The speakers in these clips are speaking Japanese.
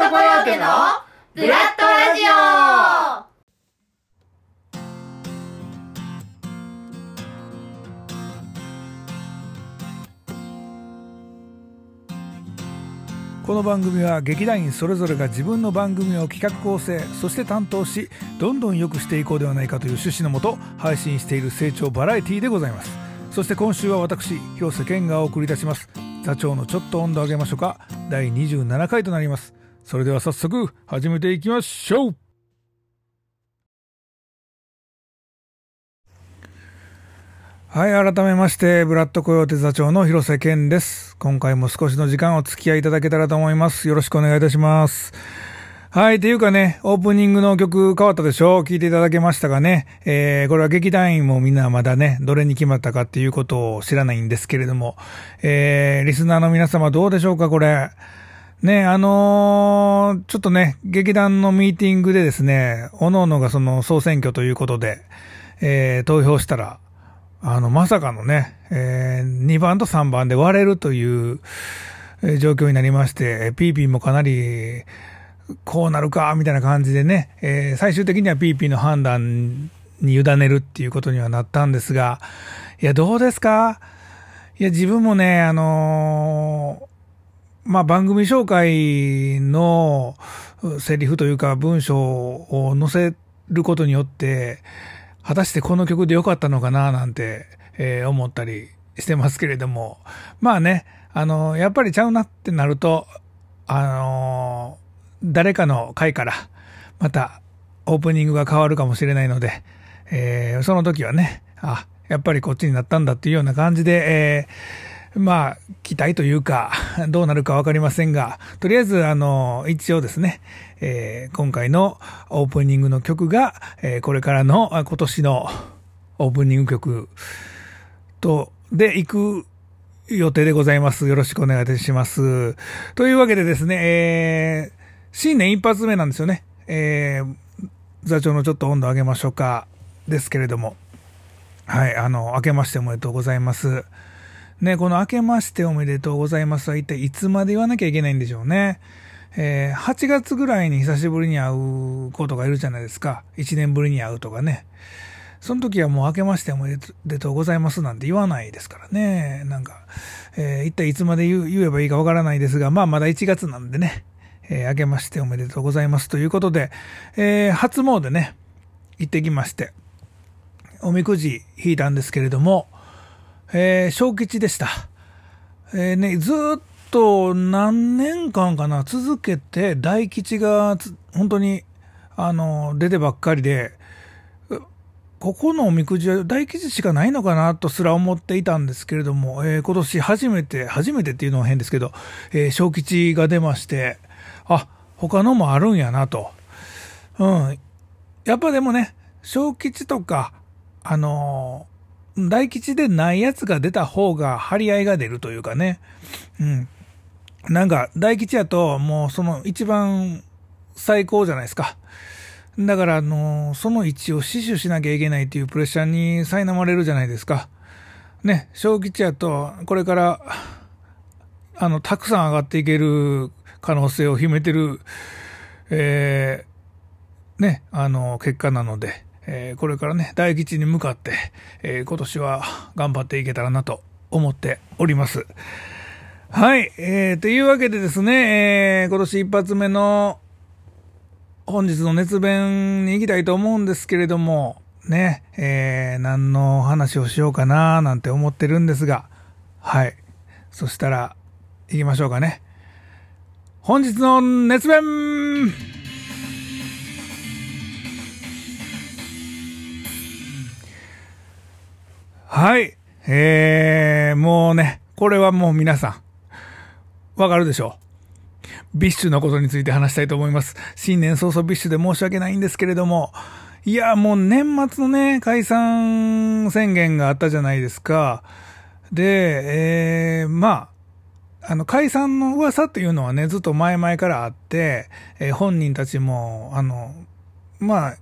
トコヨーテのブラッドラジオ。この番組は劇団員それぞれが自分の番組を企画構成そして担当しどんどん良くしていこうではないかという趣旨のもと配信している成長バラエティーでございます。そして今週は私広瀬健がお送りいたします。座長のちょっと温度上げましょうか。第27回となります。それでは早速始めていきましょうはい、改めまして、ブラッドコヨーテ座長の広瀬健です。今回も少しの時間お付き合いいただけたらと思います。よろしくお願いいたします。はい、というかね、オープニングの曲変わったでしょう？聞いていただけましたかね？えー、これは劇団員もみんなまだね、どれに決まったかっていうことを知らないんですけれども、えー、リスナーの皆様どうでしょうかこれ？ね、あのーちょっとね、劇団のミーティングでですね、各々がその総選挙ということで、えー、投票したら、あの、まさかのね、えー、2番と3番で割れるという、状況になりまして、ピーピーもかなり、こうなるか、みたいな感じでね、えー最終的にはピーピーの判断に委ねるっていうことにはなったんですが、いや、どうですか？いや、自分もね、あのーまあ、番組紹介のセリフというか文章を載せることによって、果たしてこの曲で良かったのかななんて、えー思ったりしてますけれども、まあね、あのやっぱりちゃうなってなると、あの誰かの回から、またオープニングが変わるかもしれないので、えーその時はね、あ、やっぱりこっちになったんだっていうような感じで、えーまあ、期待というか、どうなるかわかりませんが、とりあえず、あの、一応ですね、えー今回のオープニングの曲が、えーこれからの今年のオープニング曲と、で行く予定でございます。よろしくお願いいたします。というわけでですね、えー新年一発目なんですよね。えー座長のちょっと温度上げましょうか。ですけれども。はい、あの、明けましておめでとうございます。ね、この明けましておめでとうございますは一体いつまで言わなきゃいけないんでしょうね。えー8月ぐらいに久しぶりに会う子とかいるじゃないですか。1年ぶりに会うとかね。その時はもう明けましておめでとうございますなんて言わないですからね。なんか、えー一体いつまで言えばいいかわからないですが、まあまだ1月なんでね。えー明けましておめでとうございますということで、えー初詣ね、行ってきまして、おみくじ引いたんですけれども、えー小吉でした。えーね、ずっと何年間かな、続けて大吉が本当に、あの、出てばっかりで、ここのおみくじは大吉しかないのかなとすら思っていたんですけれども、えー今年初めて、初めてっていうのは変ですけど、えー小吉が出まして、あ、他のもあるんやなと。うん。やっぱでもね、小吉とか、あの大吉でないやつが出た方が張り合いが出るというかね。うん。なんか、大吉やと、もうその一番最高じゃないですか。だから、あのその位置を死守しなきゃいけないっていうプレッシャーに苛まれるじゃないですか。ね、小吉やと、これから、あの、たくさん上がっていける可能性を秘めてる、えーね、あの、結果なので、えーこれからね、大吉に向かって、えー今年は頑張っていけたらなと思っております。はい、えー、というわけでですね、えー今年一発目の本日の熱弁に行きたいと思うんですけれども、ね、えー何の話をしようかななんて思ってるんですが、はい。そしたら、行きましょうかね。本日の熱弁はい。えー、もうね、これはもう皆さん、わかるでしょう。 BiSH のことについて話したいと思います。新年早々ビッシュで申し訳ないんですけれども、いや、もう年末のね、解散宣言があったじゃないですか。で、えー、まあ、あの、解散の噂っていうのはね、ずっと前々からあって、えー本人たちも、あの、まあ、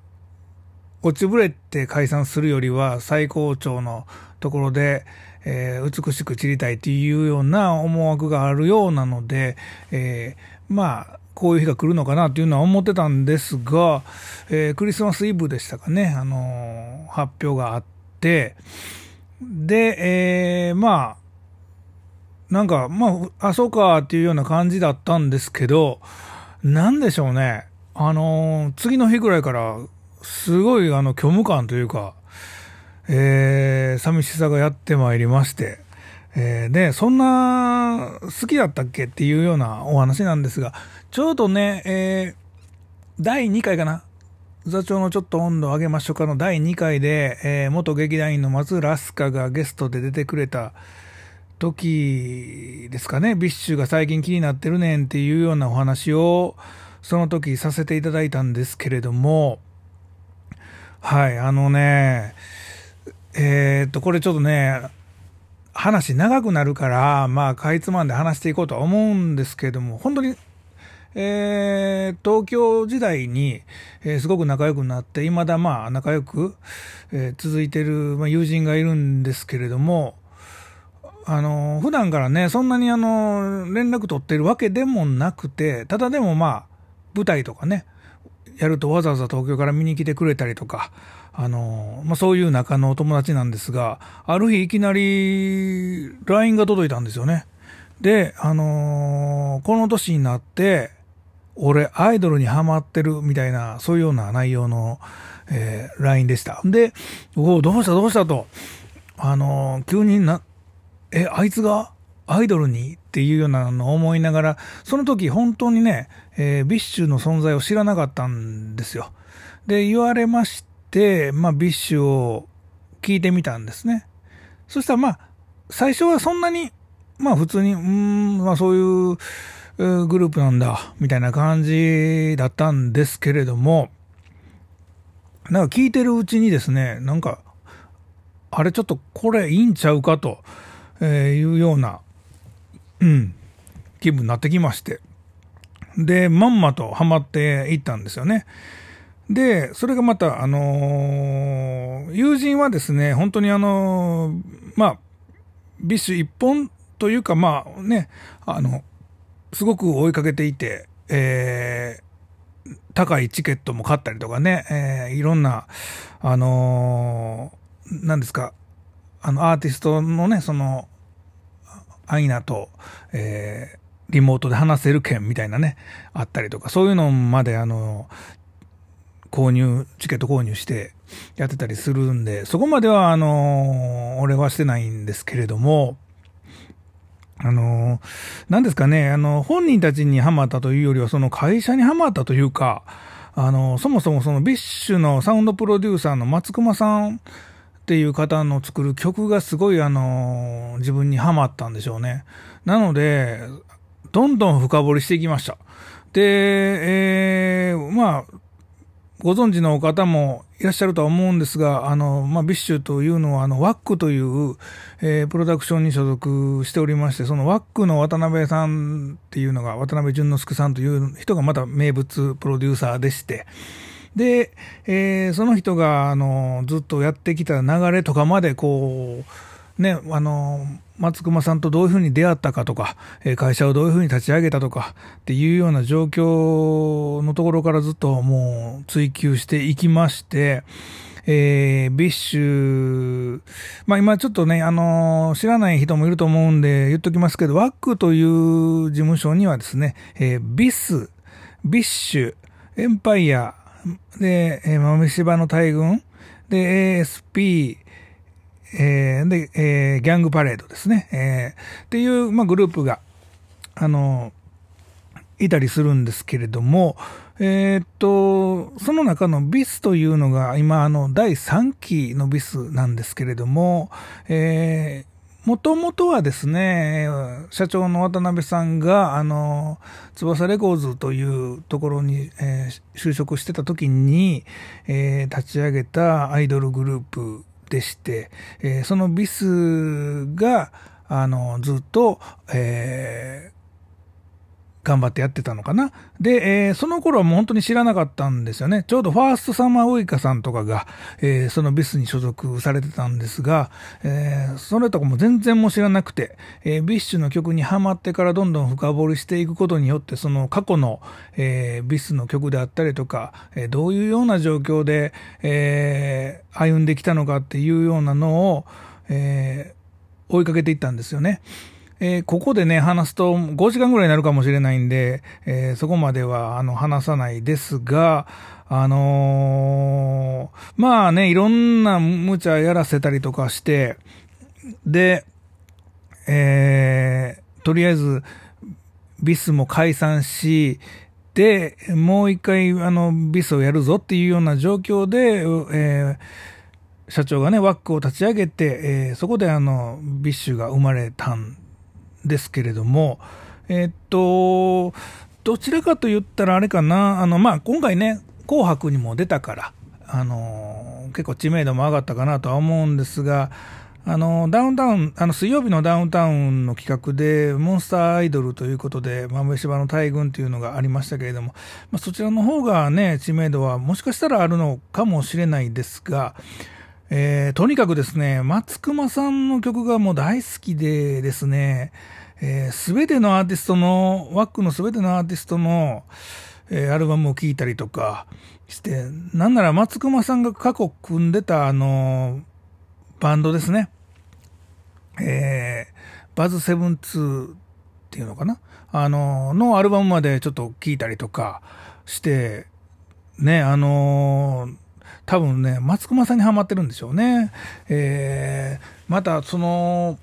落ちぶれて解散するよりは最高潮のところで、えー美しく散りたいっていうような思惑があるようなので、えーまあ、こういう日が来るのかなっていうのは思ってたんですが、えー、クリスマスイブでしたかね、あのー、発表があって、で、えー、まあ、なんか、まあ、あ、そうかっていうような感じだったんですけど、なんでしょうね。あのー、次の日ぐらいから、すごいあの、虚無感というか、えー、寂しさがやってまいりまして、えー、で、そんな好きだったっけっていうようなお話なんですが、ちょうどね、えー、第2回かな？座長のちょっと温度を上げましょうかの第2回で、えー、元劇団員の松浦飛鳥がゲストで出てくれた時ですかね、 BiSH が最近気になってるねんっていうようなお話を、その時させていただいたんですけれども、はい、あのね、えー、っと、これちょっとね、話長くなるから、まあ、かいつまんで話していこうとは思うんですけども、本当に、えー、東京時代に、えー、すごく仲良くなって、未だまあ、仲良く、えー、続いてる、まあ、友人がいるんですけれども、あの、普段からね、そんなにあの、連絡取ってるわけでもなくて、ただでもまあ、舞台とかね、やるとわざわざ東京から見に来てくれたりとか、あの、まあ、そういう仲のお友達なんですが、ある日いきなり LINE が届いたんですよね。で、あのー、この年になって、俺アイドルにハマってるみたいな、そういうような内容の、えー、LINE でした。で、おどうしたどうしたと、あのー、急にな、え、あいつがアイドルにっていうようなのを思いながら、その時本当にね、えー、 BiSHの存在を知らなかったんですよ。で、言われまして、まあ、 BiSHを聞いてみたんですね。そしたら、まあ、最初はそんなに、まあ、普通に、うん、まあ、そういうグループなんだ、みたいな感じだったんですけれども、なんか聞いてるうちにですね、なんか、あれちょっとこれいいんちゃうかとえいうような、うん、気分になってきまして。で、まんまとハマっていったんですよね。で、それがまた、あのー、友人はですね、本当にあのー、まあ、 BiSH一本というか、まあね、あの、すごく追いかけていて、えー、高いチケットも買ったりとかね、えー、いろんな、あのー、何ですか、あの、アーティストのね、その、アイナと、えー、リモートで話せる券みたいなね、あったりとか、そういうのまで、あの、購入、チケット購入してやってたりするんで、そこまでは、あの、俺はしてないんですけれども、あの、なんですかね、あの、本人たちにハマったというよりは、その会社にハマったというか、あの、そもそもその BiSHのサウンドプロデューサーの松隈さんっていう方の作る曲がすごいあの、自分にハマったんでしょうね。なので、どんどん深掘りしていきました。で、えー、まあ、ご存知の方もいらっしゃるとは思うんですが、あの、まあ、 BiSHというのは、あの、 WACKという、えー、プロダクションに所属しておりまして、その WACKの渡辺さんっていうのが、渡辺淳之介さんという人がまた名物プロデューサーでして、で、えー、その人が、あの、ずっとやってきた流れとかまで、こう、ね、あの、松隈さんとどういうふうに出会ったかとか、会社をどういうふうに立ち上げたとかっていうような状況のところからずっともう追求していきまして、えー、 BiSH、まあ今ちょっとね、あのー、知らない人もいると思うんで言っときますけど、 WACKという事務所にはですね、えー、 BiS、BiSH、EMPiRE、で、えー、豆柴の大群、で、ASP、えー、で、えー、ギャングパレードですね。えー、っていう、まあ、グループが、あの、いたりするんですけれども、えー、っと、その中のビスというのが今、あの、第3期のビスなんですけれども、えー、もともとはですね、社長の渡辺さんが、あの、翼レコーズというところに、えー、就職してた時に、えー、立ち上げたアイドルグループでして、えー、その BiSが、あの、ずっと、えー、頑張ってやってたのかな。で、えー、その頃はもう本当に知らなかったんですよね。ちょうどファーストサマーウイカさんとかが、えー、その BiSに所属されてたんですが、えー、それとかも全然も知らなくて、えー、 BiSHの曲にハマってからどんどん深掘りしていくことによって、その過去の、えー、ビスの曲であったりとか、えー、どういうような状況で、えー、歩んできたのかっていうようなのを、えー、追いかけていったんですよね。えー、ここでね、話すと5時間ぐらいになるかもしれないんで、えー、そこまでは、あの、話さないですが、あのー、まあね、いろんな無茶やらせたりとかして、で、えー、とりあえず、BiSも解散し、で、もう一回、あの、 BiSをやるぞっていうような状況で、えー、社長がね、 WACKを立ち上げて、えー、そこであの、 BiSHが生まれたんですけれども、え、っと、どちらかと言ったらあれかな、あの、まあ、今回ね、紅白にも出たから、あの、結構知名度も上がったかなとは思うんですが、あの、ダウンタウン、あの、水曜日のダウンタウンの企画で、モンスターアイドルということで、豆柴の大群というのがありましたけれども、まあ、そちらの方がね、知名度はもしかしたらあるのかもしれないですが、えー、とにかくですね、松隈さんの曲がもう大好きでですね、す、え、べ、てのアーティストの、ワックのすべてのアーティストの、えー、アルバムを聴いたりとかして、なんなら松隈さんが過去組んでたあの、バンドですね。えー、バズセブンツっていうのかな？あの、のアルバムまでちょっと聴いたりとかして、ね、あのー多分ね、松隈さんにはまってるんでしょうね。えー、また、その、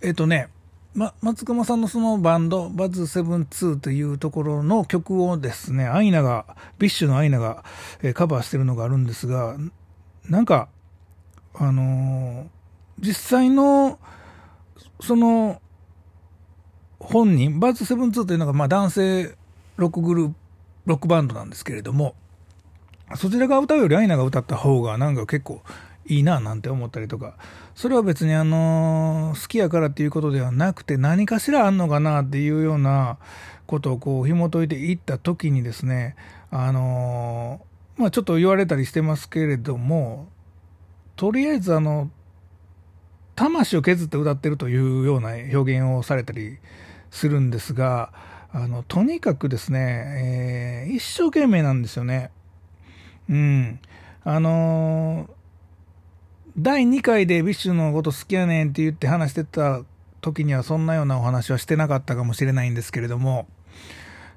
えっ、ー、とね、ま、松隈さんのそのバンド、 Buzz72というところの曲をですね、アイナが、 BiSHのアイナが、えー、カバーしてるのがあるんですが、なんか、あのー、実際の、その、本人、バズ72というのが、まあ男性ロックグループ、ロックバンドなんですけれども、そちらが歌うよりアイナが歌った方がなんか結構いいななんて思ったりとか、それは別にあの好きやからっていうことではなくて何かしらあんのかなっていうようなことをこう紐解いていった時にですね、あのまあちょっと言われたりしてますけれども、とりあえずあの、魂を削って歌ってるというような表現をされたりするんですが、あの、とにかくですね、えー、一生懸命なんですよね。うん。あのー、第2回で BiSHのこと好きやねんって言って話してた時にはそんなようなお話はしてなかったかもしれないんですけれども、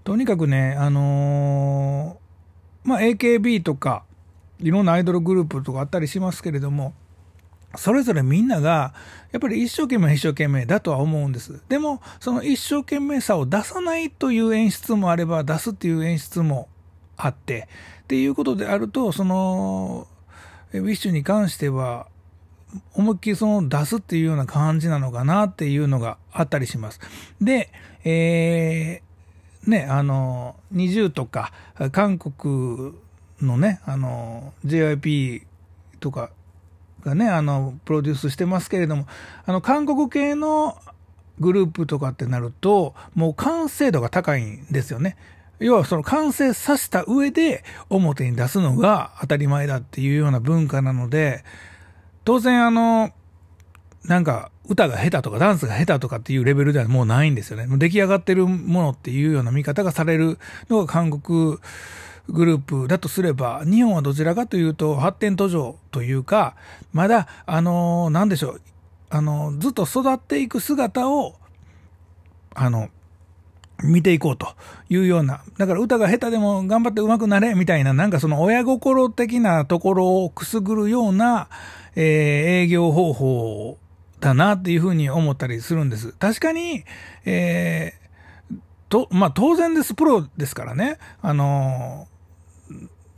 とにかくね、あのー、まあ、AKB とか、いろんなアイドルグループとかあったりしますけれども、それぞれみんなが、やっぱり一生懸命一生懸命だとは思うんです。でも、その一生懸命さを出さないという演出もあれば、出すっていう演出もあって、っていうことであると、その、ウィッシュに関しては、思いっきりその出すっていうような感じなのかなっていうのがあったりします。で、えー、ね、あの、20とか、韓国のね、あの、JYP とかがね、あの、プロデュースしてますけれども、あの、韓国系のグループとかってなると、もう完成度が高いんですよね。要はその完成させた上で表に出すのが当たり前だっていうような文化なので、当然あの、なんか歌が下手とかダンスが下手とかっていうレベルではもうないんですよね。もう出来上がってるものっていうような見方がされるのが韓国グループだとすれば、日本はどちらかというと発展途上というか、まだ、あの、なんでしょう、あの、ずっと育っていく姿を、あの、見ていこうというような、だから歌が下手でも頑張って上手くなれみたいな、なんかその親心的なところをくすぐるような、えー、営業方法だなっていうふうに思ったりするんです。確かに、えー、と、まあ当然です、プロですからね。あの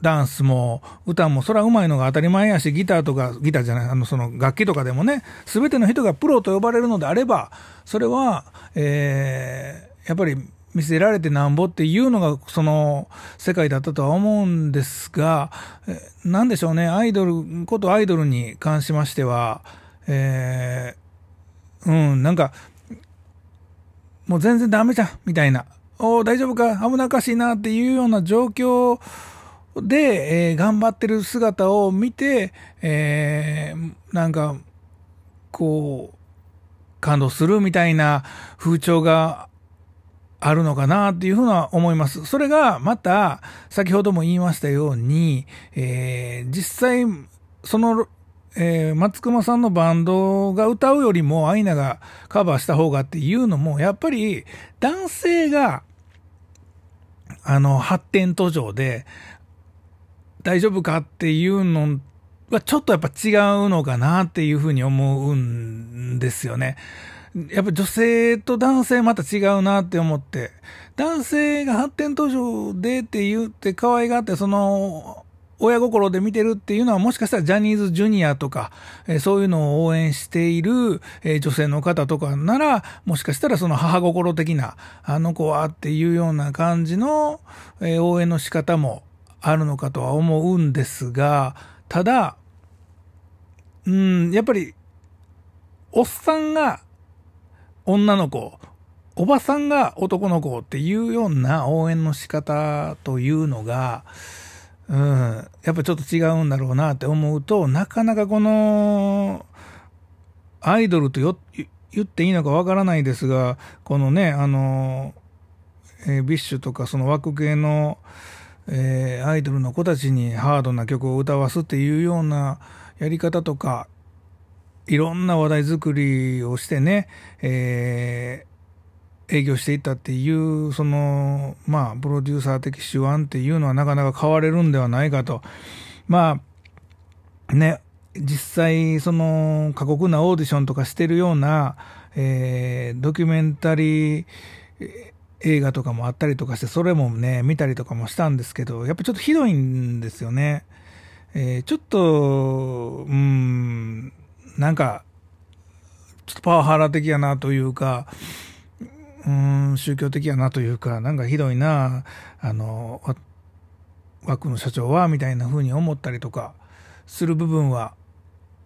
ダンスも歌もそれは上手いのが当たり前やし、ギターとか、ギターじゃない、あの、その楽器とかでもね、すべての人がプロと呼ばれるのであれば、それは、え、やっぱり見せられてなんぼっていうのがその世界だったとは思うんですが、なんでしょうね、アイドル、ことアイドルに関しましては、えー、うん、なんか、もう全然ダメじゃん、みたいな。お大丈夫か？危なっかしいなっていうような状況で、えー、頑張ってる姿を見て、えー、なんか、こう、感動するみたいな風潮があるのかなっていうふうな思います。それがまた、先ほども言いましたように、えー、実際、その、えー、松隈さんのバンドが歌うよりもアイナがカバーした方がっていうのも、やっぱり男性が、あの、発展途上で、大丈夫かっていうのはちょっとやっぱ違うのかなっていうふうに思うんですよね。やっぱ女性と男性また違うなって思って、男性が発展途上でって言って可愛がって、その、親心で見てるっていうのはもしかしたらジャニーズジュニアとか、え、そういうのを応援している、え、女性の方とかなら、もしかしたらその母心的な、あの子はっていうような感じの、え、応援の仕方もあるのかとは思うんですが、ただ、うん、やっぱり、おっさんが女の子、おばさんが男の子っていうような応援の仕方というのが、うん、やっぱちょっと違うんだろうなって思うと、なかなかこの、アイドルとよ言っていいのかわからないですが、このね、あの、えー、 BiSHとかその WACK系の、えー、アイドルの子たちにハードな曲を歌わすっていうようなやり方とか、いろんな話題作りをしてね、えー、営業していったっていう、その、まあ、プロデューサー的手腕っていうのはなかなか変われるんではないかと。まあ、ね、実際、その、過酷なオーディションとかしてるような、えー、ドキュメンタリー、映画とかもあったりとかして、それもね、見たりとかもしたんですけど、やっぱちょっとひどいんですよね。えー、ちょっと、うーん、なんか、ちょっとパワハラ的やなというか、うん、宗教的やなというか、なんかひどいな、あの、枠の社長は、みたいな風に思ったりとか、する部分は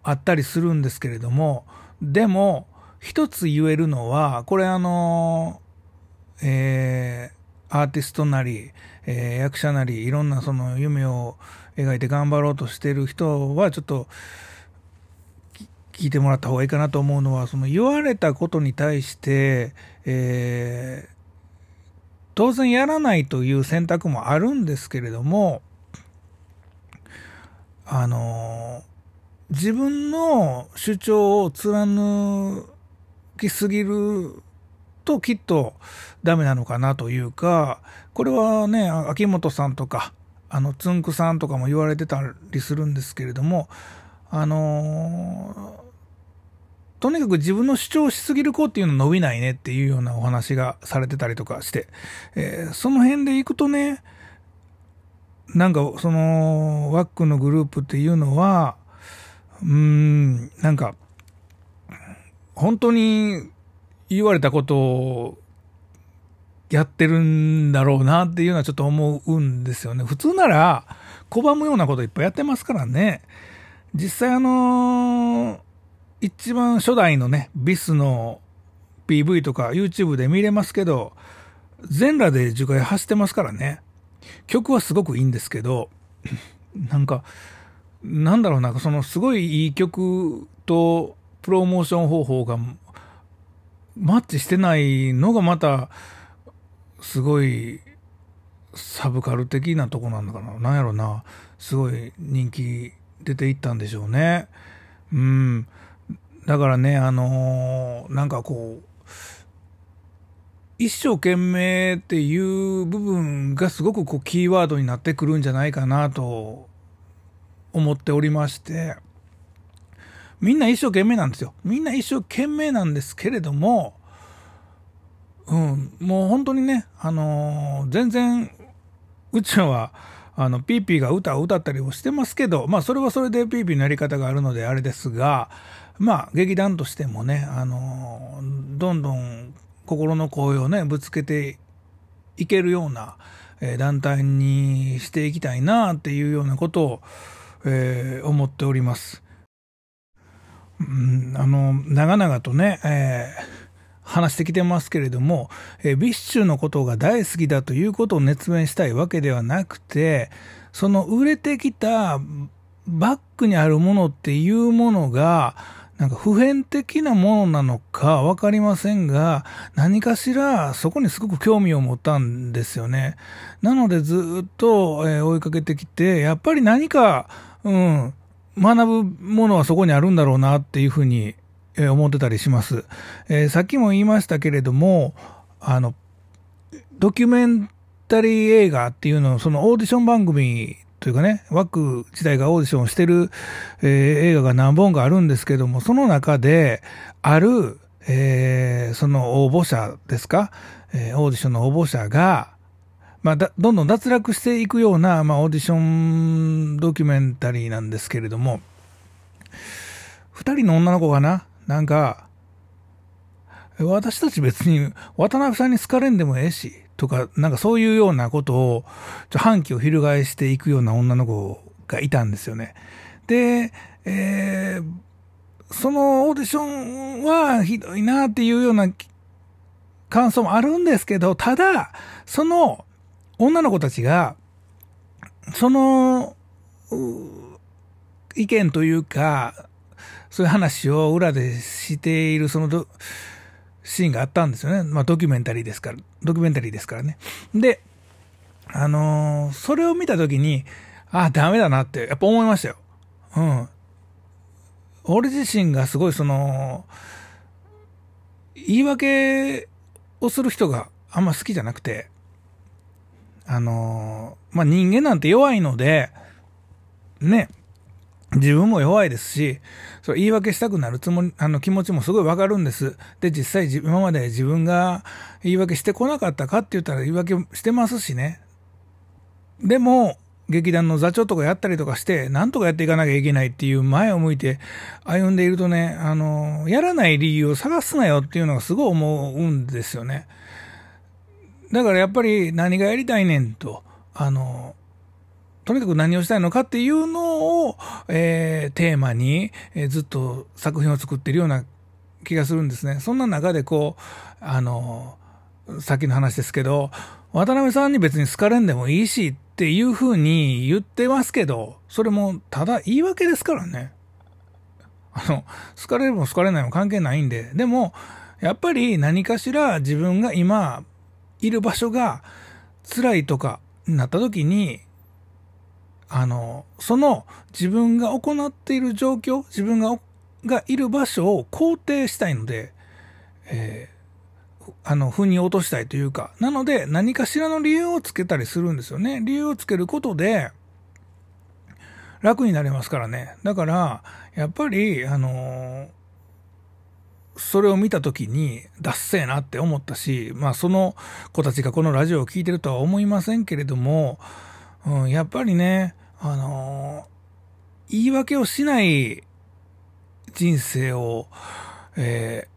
あったりするんですけれども、でも、一つ言えるのは、これあの、えー、アーティストなり、えー、役者なり、いろんなその夢を描いて頑張ろうとしてる人は、ちょっと、聞いてもらった方がいいかなと思うのは、その言われたことに対して、えー、当然やらないという選択もあるんですけれども、あの、自分の主張を貫きすぎるときっとダメなのかなというか、これはね、秋元さんとか、あの、つんくさんとかも言われてたりするんですけれども、あの、とにかく自分の主張しすぎる子っていうの伸びないねっていうようなお話がされてたりとかして、えー、その辺でいくとね、なんかその、ワックのグループっていうのは、うーん、なんか、本当に言われたことをやってるんだろうなっていうのはちょっと思うんですよね。普通なら拒むようなこといっぱいやってますからね。実際あのー、一番初代のね、ビスの PV とか YouTube で見れますけど、全裸で樹海走ってますからね。曲はすごくいいんですけど、なんか、なんだろうな、そのすごいいい曲とプロモーション方法がマッチしてないのがまた、すごい、サブカル的なとこなんだかな。なんやろな。すごい人気出ていったんでしょうね。うん。だからね、あのー、なんかこう、一生懸命っていう部分がすごくこうキーワードになってくるんじゃないかなと思っておりまして、みんな一生懸命なんですよ。みんな一生懸命なんですけれども、うん、もう本当にね、あのー、全然、うちは、あの、ピーピーが歌を歌ったりもしてますけど、まあ、それはそれでピーピーのやり方があるのであれですが、まあ、劇団としてもね、あの、どんどん心の声をね、ぶつけていけるような、えー、団体にしていきたいなっていうようなことを、えー、思っております。うん、あの、長々とね、えー、話してきてますけれども、えー、 BiSHのことが大好きだということを熱弁したいわけではなくて、その売れてきたバックにあるものっていうものが、なんか普遍的なものなのかわかりませんが、何かしらそこにすごく興味を持ったんですよね。なのでずっと、え追いかけてきて、やっぱり何か、うん、学ぶものはそこにあるんだろうなっていうふうに、え思ってたりします。えー、さっきも言いましたけれども、あの、ドキュメンタリー映画っていうのを、そのオーディション番組というかね、ワック自体がオーディションをしてる、えー、映画が何本かあるんですけども、その中で、ある、えー、その応募者ですか、えー、オーディションの応募者が、まあ、だどんどん脱落していくような、まあ、オーディションドキュメンタリーなんですけれども、二人の女の子がな、なんか、私たち別に渡辺さんに好かれんでもええし、とか、なんかそういうようなことを、ちょ反旗を翻していくような女の子がいたんですよね。で、えー、そのオーディションはひどいなっていうような感想もあるんですけど、ただ、その女の子たちが、その、意見というか、そういう話を裏でしている、そのシーンがあったんですよね。まあ、ドキュメンタリーですから、ドキュメンタリーですからね。で、あのー、それを見たときに、あ、ダメだなって、やっぱ思いましたよ。うん。俺自身がすごいその、言い訳をする人があんま好きじゃなくて、あのー、まあ、人間なんて弱いので、ね、自分も弱いですし、それ言い訳したくなるつもり、あの気持ちもすごいわかるんです。で、実際今まで自分が言い訳してこなかったかって言ったら言い訳してますしね。でも、劇団の座長とかやったりとかして、なんとかやっていかなきゃいけないっていう前を向いて歩んでいるとね、あの、やらない理由を探すなよっていうのがすごい思うんですよね。だからやっぱり何がやりたいねんと、あの、とにかく何をしたいのかっていうのを、えー、テーマに、えー、ずっと作品を作ってるような気がするんですね。そんな中でこう、あの、さっきの話ですけど、渡辺さんに別に好かれんでもいいしっていうふうに言ってますけど、それもただ言い訳ですからね。あの、好かれるも好かれないも関係ないんで。でも、やっぱり何かしら自分が今いる場所が辛いとかなった時に、あの、その自分が行っている状況、自分ががいる場所を肯定したいので、えー、あの、腑に落としたいというか、なので何かしらの理由をつけたりするんですよね。理由をつけることで、楽になりますからね。だから、やっぱり、あのそれを見た時に、ダッセーなって思ったし、まあその子たちがこのラジオを聴いてるとは思いませんけれども、うん、やっぱりね、あのー、言い訳をしない人生を、え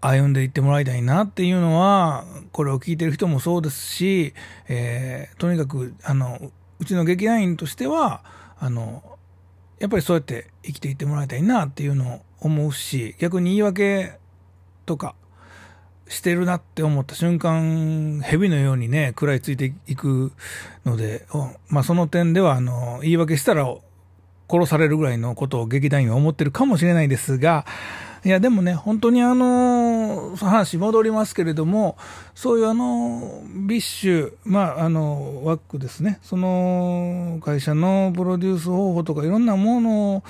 ー、歩んでいってもらいたいなっていうのは、これを聞いてる人もそうですし、えー、とにかく、あの、うちの劇団員としては、あの、やっぱりそうやって生きていってもらいたいなっていうのを思うし、逆に言い訳とか、してるなって思った瞬間、蛇のようにね、食らいついていくので、まあその点では、あの、言い訳したら殺されるぐらいのことを劇団員は思ってるかもしれないですが、いや、でもね、本当にあの、話戻りますけれども、そういうあの、 BiSH、まあ、あの、 WACKですね、その会社のプロデュース方法とかいろんなものを、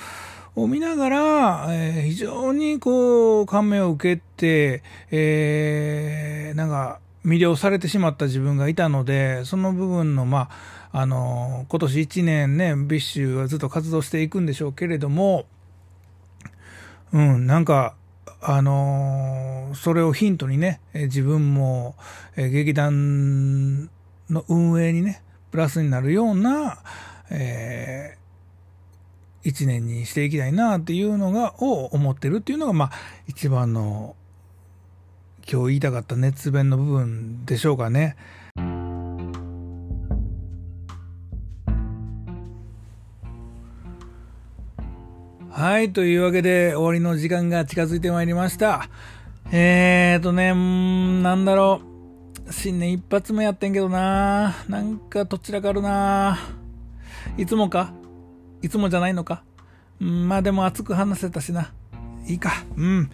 を見ながら、えー、非常にこう、感銘を受けて、えー、なんか、魅了されてしまった自分がいたので、その部分の、まあ、あの、今年1年ね、 BiSH はずっと活動していくんでしょうけれども、うん、なんか、あのそれをヒントにね、自分も、え劇団の運営にね、プラスになるような、えー一年にしていきたいなっていうのが、を思ってるっていうのが、まあ、一番の、今日言いたかった熱弁の部分でしょうかね。はい、というわけで終わりの時間が近づいてまいりました。えーとね、なんだろう。新年一発目やってんけどななんかどちらかあるないつもか？いつもじゃないのか？んまあでも熱く話せたしな。いいか。うん。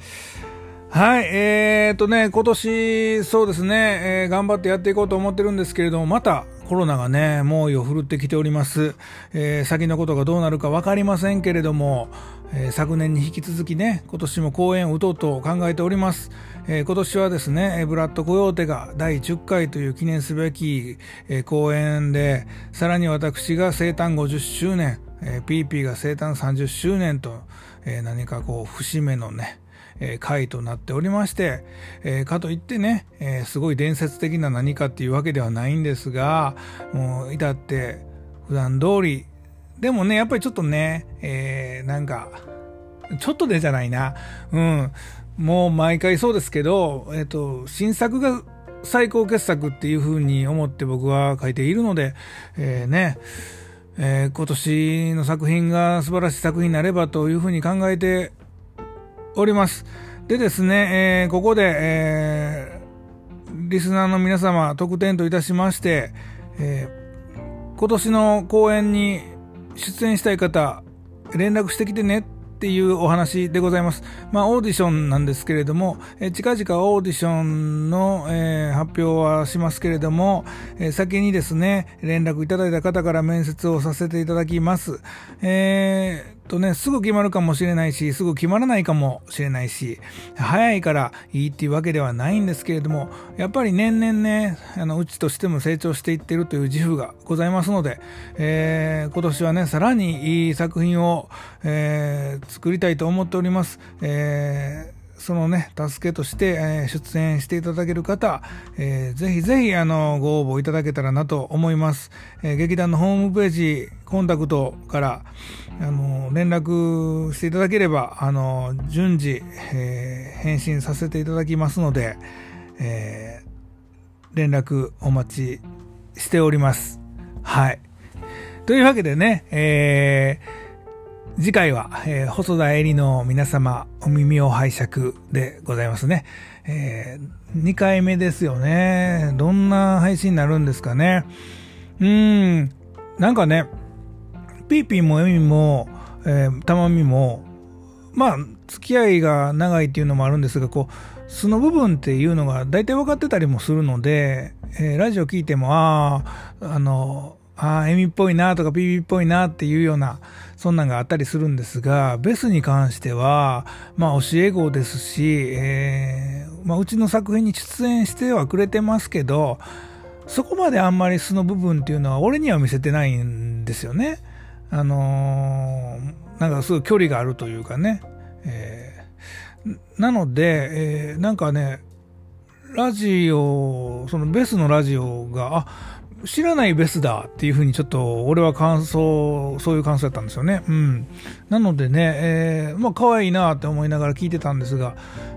はい、えーとね、今年、そうですね、えー、頑張ってやっていこうと思ってるんですけれども、またコロナがね、猛威を振るってきております。えー、先のことがどうなるか分かりませんけれども、えー、昨年に引き続きね、今年も公演を打とうと考えております。えー、今年はですね、ブラッドコヨーテが第10回という記念すべき、えー、公演で、さらに私が生誕50周年、えー、ピーピーが生誕30周年と、えー、何かこう、節目のね、えー、回となっておりまして、えー、かといってね、えー、すごい伝説的な何かっていうわけではないんですが、もう至って普段通り、でもね、やっぱりちょっとね、えー、なんか、ちょっとでじゃないな。うん。もう毎回そうですけど、えっ、と、新作が最高傑作っていうふうに思って僕は書いているので、えー、ね、えー、今年の作品が素晴らしい作品になればというふうに考えております。でですね、えー、ここで、えー、リスナーの皆様、特典といたしまして、えー、今年の公演に出演したい方、連絡してきてねっていうお話でございます。まあ、オーディションなんですけれども、え近々オーディションの、えー、発表はしますけれども、え、先にですね、連絡いただいた方から面接をさせていただきます。えーとね、すぐ決まるかもしれないし、すぐ決まらないかもしれないし、早いからいいっていうわけではないんですけれども、やっぱり年々ね、あの、うちとしても成長していってるという自負がございますので、えー、今年はね、さらにいい作品を、えー、作りたいと思っております。えーそのね、助けとして、え、出演していただける方、えー、ぜひぜひ、あの、ご応募いただけたらなと思います。えー、劇団のホームページ、コンタクトから、あの、連絡していただければ、あの、順次、えー、返信させていただきますので、えー、連絡お待ちしております。はい。というわけでね、えー、次回は、えー、細田絵里の皆様、お耳を拝借でございますね。えー、2回目ですよね。どんな配信になるんですかね。うーん、なんかね、ピーピーもエミも、たまみも、まあ、付き合いが長いっていうのもあるんですが、こう、素の部分っていうのが大体分かってたりもするので、えー、ラジオ聞いても、ああ、あの、ああ、エミっぽいなとかピーピーっぽいなっていうような、そんなんがあったりするんですが、ベスに関しては、まあ教え子ですし、えー、まあうちの作品に出演してはくれてますけど、そこまであんまり素の部分っていうのは俺には見せてないんですよね。あのー、なんかすごい距離があるというかね。えー、なので、えー、なんかね、ラジオ、そのベスのラジオが、あ、知らないベスだっていうふうにちょっと俺は感想、そういう感想だったんですよね。うん。なのでね、えー、まあ可愛いなって思いながら聞いてたんですが、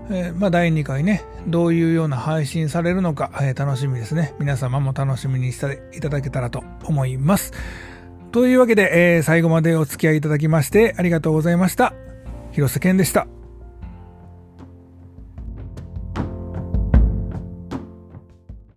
えー、まあ第2回ね、どういうような配信されるのか、えー、楽しみですね。皆様も楽しみにしていただけたらと思います。というわけで、えー、最後までお付き合いいただきましてありがとうございました。広瀬健でした。